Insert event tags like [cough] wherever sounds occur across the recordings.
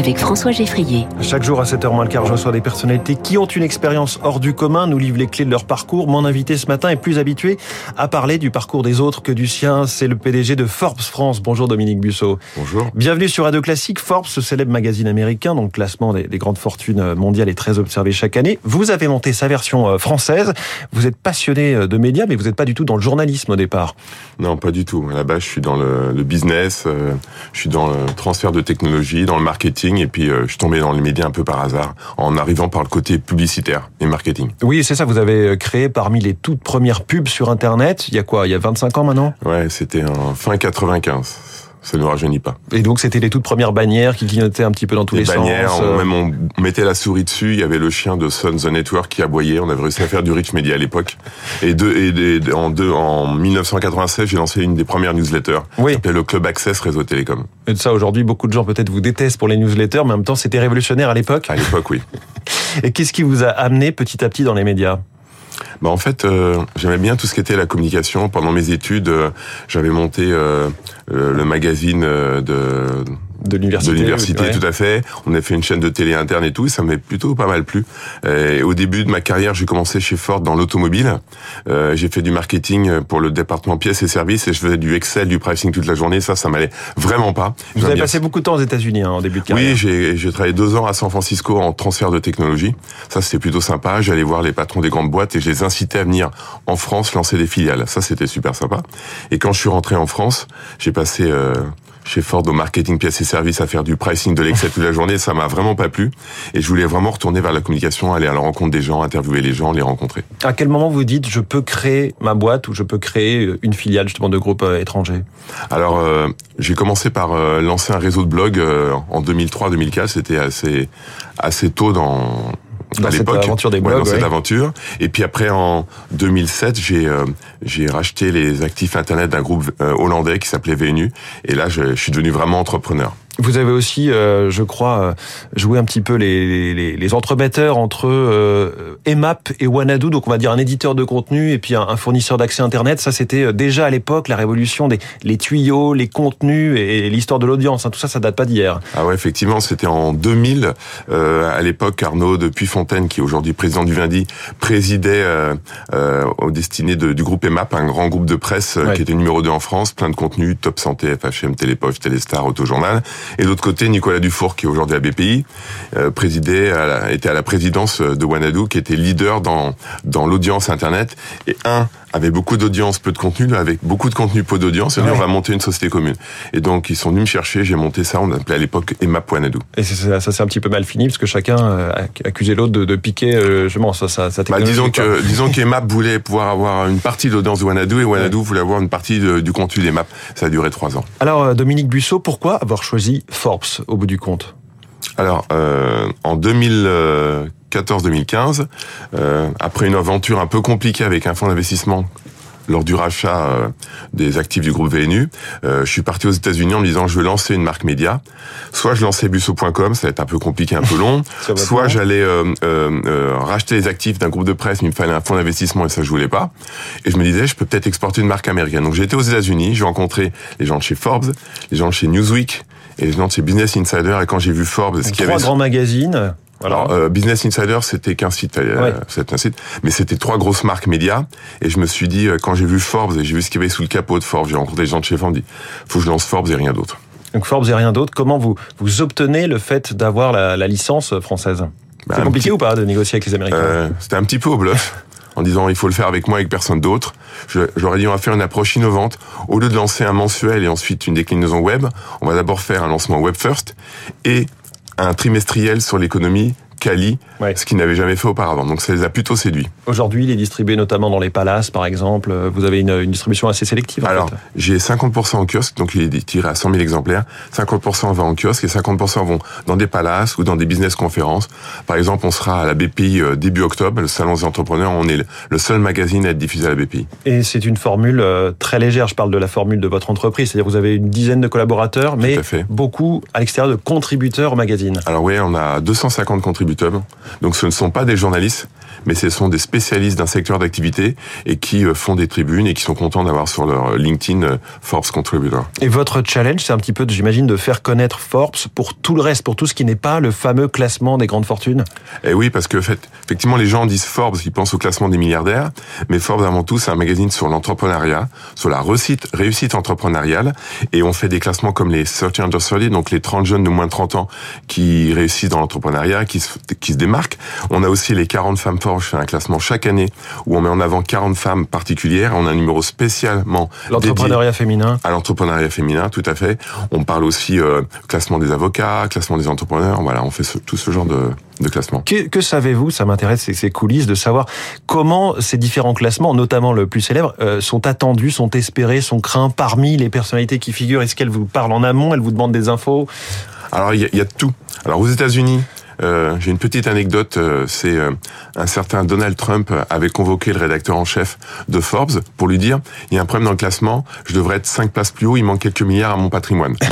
avec François Geffrier. Chaque jour à 7h moins le quart, je reçois des personnalités qui ont une expérience hors du commun, nous livrent les clés de leur parcours. Mon invité ce matin est plus habitué à parler du parcours des autres que du sien. C'est le PDG de Forbes France. Bonjour Dominique Busseau. Bonjour. Bienvenue sur Radio Classique. Forbes, ce célèbre magazine américain, donc classement des, des grandes fortunes mondiales est très observé chaque année. Vous avez monté sa version euh, française. Vous êtes passionné euh, de médias, mais vous n'êtes pas du tout dans le journalisme au départ. Non, pas du tout. À la base, je suis dans le, le business, euh, je suis dans le transfert de technologie, dans le marketing, et puis euh, je suis tombé dans les médias un peu par hasard, en arrivant par le côté publicitaire et marketing. Oui, c'est ça. Vous avez créé parmi les toutes premières pubs sur Internet. Il y a quoi Il y a 25 ans maintenant? Ouais, c'était en fin 95. Ça ne rajeunit pas. Et donc c'était les toutes premières bannières qui clignotaient un petit peu dans tous les, les bannières, sens. on, même on mettait la souris dessus, il y avait le chien de Sun the Network qui aboyait, on avait réussi à faire du rich media à l'époque. Et, de, et, et en, deux, en 1996, j'ai lancé une des premières newsletters, Oui. qui s'appelait le Club Access Réseau Télécom. Et de ça, aujourd'hui, beaucoup de gens peut-être vous détestent pour les newsletters, mais en même temps, c'était révolutionnaire à l'époque. À l'époque, oui. [laughs] Et qu'est-ce qui vous a amené petit à petit dans les médias? Bah en fait, euh, j'aimais bien tout ce qui était la communication. Pendant mes études, euh, j'avais monté euh, le, magazine de de l'université de l'université, ouais. tout à fait. On a fait une chaîne de télé interne et tout, et ça m'est plutôt pas mal plu. Et au début de ma carrière, j'ai commencé chez Ford dans l'automobile. Euh, j'ai fait du marketing pour le département pièces et services, et je faisais du Excel, du pricing toute la journée. Ça, ça m'allait vraiment pas. Vous avez passé beaucoup de temps aux États-Unis hein, en début de carrière. oui, j'ai j'ai travaillé deux ans à San Francisco en transfert de technologie. Ça, c'était plutôt sympa. J'allais voir les patrons des grandes boîtes et je les incitais à venir en France lancer des filiales. Ça, c'était super sympa. Et quand je suis rentré en France, j'ai passé euh, chez Ford au marketing pièces et services à faire du pricing de l'Excel toute la journée. Ça m'a vraiment pas plu. Et je voulais vraiment retourner vers la communication, aller à la rencontre des gens, interviewer les gens, les rencontrer. À quel moment vous dites je peux créer ma boîte ou je peux créer une filiale justement de groupe euh, étranger Alors, euh, j'ai commencé par euh, lancer un réseau de blogs euh, en 2003-2004. C'était assez assez tôt dans Dans à cette aventure des Ouais, blogs, dans cette ouais. aventure. Et puis après, en 2007, j'ai euh, j'ai racheté les actifs internet d'un groupe euh, hollandais qui s'appelait VNU. Et là, je, je suis devenu vraiment entrepreneur. Vous avez aussi, euh, je crois, euh, joué un petit peu les, les, les entremetteurs entre euh, Emap et Wanadu, donc on va dire un éditeur de contenu et puis un, un fournisseur d'accès Internet. Ça, c'était euh, déjà à l'époque la révolution des les tuyaux, les contenus et, et l'histoire de l'audience. hein. Tout ça, ça date pas d'hier. Ah ouais, effectivement, c'était en 2000. Euh, à l'époque, Arnaud de Puyfontaine, qui est aujourd'hui président du Vindy, présidait euh, euh, aux destinées de- du groupe EMAP, un grand groupe de presse Ouais. qui était numéro 2 en France, plein de contenus, Top Santé, FHM, Télépoche, Téléstar, Autojournal. Et de l'autre côté, Nicolas Dufour, qui est aujourd'hui à BPI, euh, présidait, était à la présidence de Wanadu, qui était leader dans dans l'audience Internet. Et un avait beaucoup d'audience, peu de contenu, avec beaucoup de contenu, peu d'audience. Et Ouais. on va monter une société commune. Et donc, ils sont venus me chercher, j'ai monté ça, on appelait à l'époque EMAP Wanadu. Et c'est- ça, ça s'est un petit peu mal fini parce que chacun euh, a accusé l'autre de, de piquer euh, justement ça, ça, sa Bah, disons quoi. que disons qu'EMAP [laughs] voulait pouvoir avoir une partie de l'audience de et Wanadu voulait avoir une partie de- du contenu d'EMAP. Ça a duré trois ans. Alors euh, Dominique Busseau, pourquoi avoir choisi Forbes au bout du compte? Alors euh, en 2014-2015, euh, après une aventure un peu compliquée avec un fonds d'investissement lors du rachat euh, des actifs du groupe VNU, euh, je suis parti aux États-Unis en me disant je veux lancer une marque média. Soit je lançais Busso.com, ça va être un peu compliqué, un peu long. [laughs] Soit j'allais euh, euh, euh, racheter les actifs d'un groupe de presse, mais il me fallait un fonds d'investissement et ça je voulais pas. Et je me disais je peux peut-être exporter une marque américaine. Donc j'ai été aux États-Unis, j'ai rencontré les gens de chez Forbes, les gens de chez Newsweek et les gens de chez Business Insider. Et quand j'ai vu Forbes, ce qu'il y Trois avait grands magazines. Alors, euh, Business Insider, c'était qu'un site, euh, un site, mais c'était trois grosses marques médias. Et je me suis dit, euh, quand j'ai vu Forbes et j'ai vu ce qu'il y avait sous le capot de Forbes, j'ai rencontré des gens de chez Forbes, dis, faut que je lance Forbes et rien d'autre. Donc Forbes et rien d'autre. Comment vous vous obtenez le fait d'avoir la, la licence française? Bah, C'est compliqué petit- ou pas de négocier avec les Américains? Euh, c'était un petit peu au bluff. [laughs] En disant il faut le faire avec moi avec personne d'autre. J'aurais dit on va faire une approche innovante. Au lieu de lancer un mensuel et ensuite une déclinaison web, on va d'abord faire un lancement web first et un trimestriel sur l'économie Cali, Ouais. ce qu'ils n'avaient jamais fait auparavant. Donc ça les a plutôt séduits. Aujourd'hui, il est distribué notamment dans les palaces, par exemple. Euh, Vous avez une, une distribution assez sélective. en Alors, fait. j'ai 50% en kiosque, donc il est tiré à 100 000 exemplaires. 50% vont en kiosque et 50% vont dans des palaces ou dans des business conférences. Par exemple, on sera à la BPI euh, début octobre, le salon des entrepreneurs. On est le- seul magazine à être diffusé à la BPI. Et c'est une formule euh, très légère. Je parle de la formule de votre entreprise. C'est-à-dire, vous avez une dizaine de collaborateurs, mais à beaucoup à l'extérieur de contributeurs au magazine. Alors oui, on a 250 contributeurs. Donc ce ne sont pas des journalistes, mais ce sont des spécialistes d'un secteur d'activité et qui euh, font des tribunes et qui sont contents d'avoir sur leur LinkedIn euh, Forbes Contributor. Et votre challenge, c'est un petit peu, j'imagine, de faire connaître Forbes pour tout le reste, pour tout ce qui n'est pas le fameux classement des grandes fortunes? Eh oui, parce que fait, effectivement, les gens disent Forbes, ils pensent au classement des milliardaires, mais Forbes avant tout, c'est un magazine sur l'entrepreneuriat, sur la réussite, réussite entrepreneuriale, et on fait des classements comme les 30 under 30, donc les 30 jeunes de moins de 30 ans qui réussissent dans l'entrepreneuriat, qui se, qui se démarquent. On a aussi les 40 femmes je fais un classement chaque année où on met en avant 40 femmes particulières. On a un numéro spécialement l'entrepreneuriat féminin. À l'entrepreneuriat féminin, tout à fait. On parle aussi euh, classement des avocats, classement des entrepreneurs. Voilà, on fait tout ce genre de, de classement. Que, que savez-vous Ça m'intéresse ces coulisses de savoir comment ces différents classements, notamment le plus célèbre, euh, sont attendus, sont espérés, sont craints parmi les personnalités qui figurent? Est-ce qu'elles vous parlent en amont Elles vous demandent des infos? Alors il y, y, a tout. Alors aux États-Unis, euh, j'ai une petite anecdote, euh, c'est euh, un certain Donald Trump avait convoqué le rédacteur en chef de Forbes pour lui dire il y a un problème dans le classement, je devrais être cinq places plus haut, il manque quelques milliards à mon patrimoine. [laughs]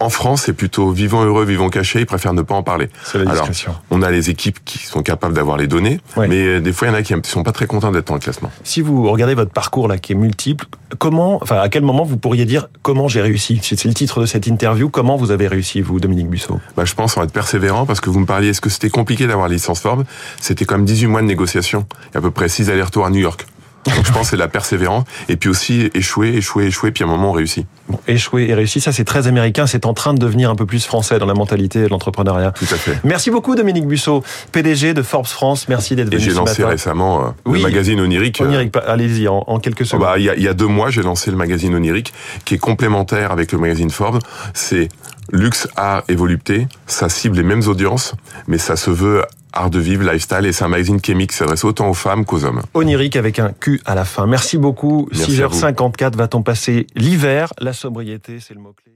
En France, c'est plutôt vivant heureux, vivant caché, ils préfèrent ne pas en parler. La Alors, on a les équipes qui sont capables d'avoir les données, mais des fois, il y en a qui ne sont pas très contents d'être dans le classement. Si vous regardez votre parcours là, qui est multiple, comment, enfin, à quel moment vous pourriez dire comment j'ai réussi? C'est le titre de cette interview. Comment vous avez réussi, vous, Dominique Bussot bah, Je pense en être persévérant parce que vous me parliez, est-ce que c'était compliqué d'avoir la licence Forbes? C'était comme 18 mois de négociation et à peu près 6 allers-retours à New York. Donc je pense c'est la persévérance et puis aussi échouer, échouer, échouer, puis à un moment on réussit. Bon, échouer et réussir, ça c'est très américain, c'est en train de devenir un peu plus français dans la mentalité de l'entrepreneuriat. Tout à fait. Merci beaucoup Dominique Bussot, PDG de Forbes France, merci d'être venu. Et j'ai lancé récemment euh, oui, le magazine Onirique. Onirique, allez-y en, en, quelques secondes. Bah, il, y a, il y a deux mois, j'ai lancé le magazine Onirique qui est complémentaire avec le magazine Forbes. C'est luxe, art et volupté. Ça cible les mêmes audiences, mais ça se veut art de vivre, lifestyle, et c'est un magazine qui s'adresse autant aux femmes qu'aux hommes. Onirique avec un Q à la fin. Merci beaucoup. Merci 6h54 va-t-on passer l'hiver? La sobriété, c'est le mot-clé.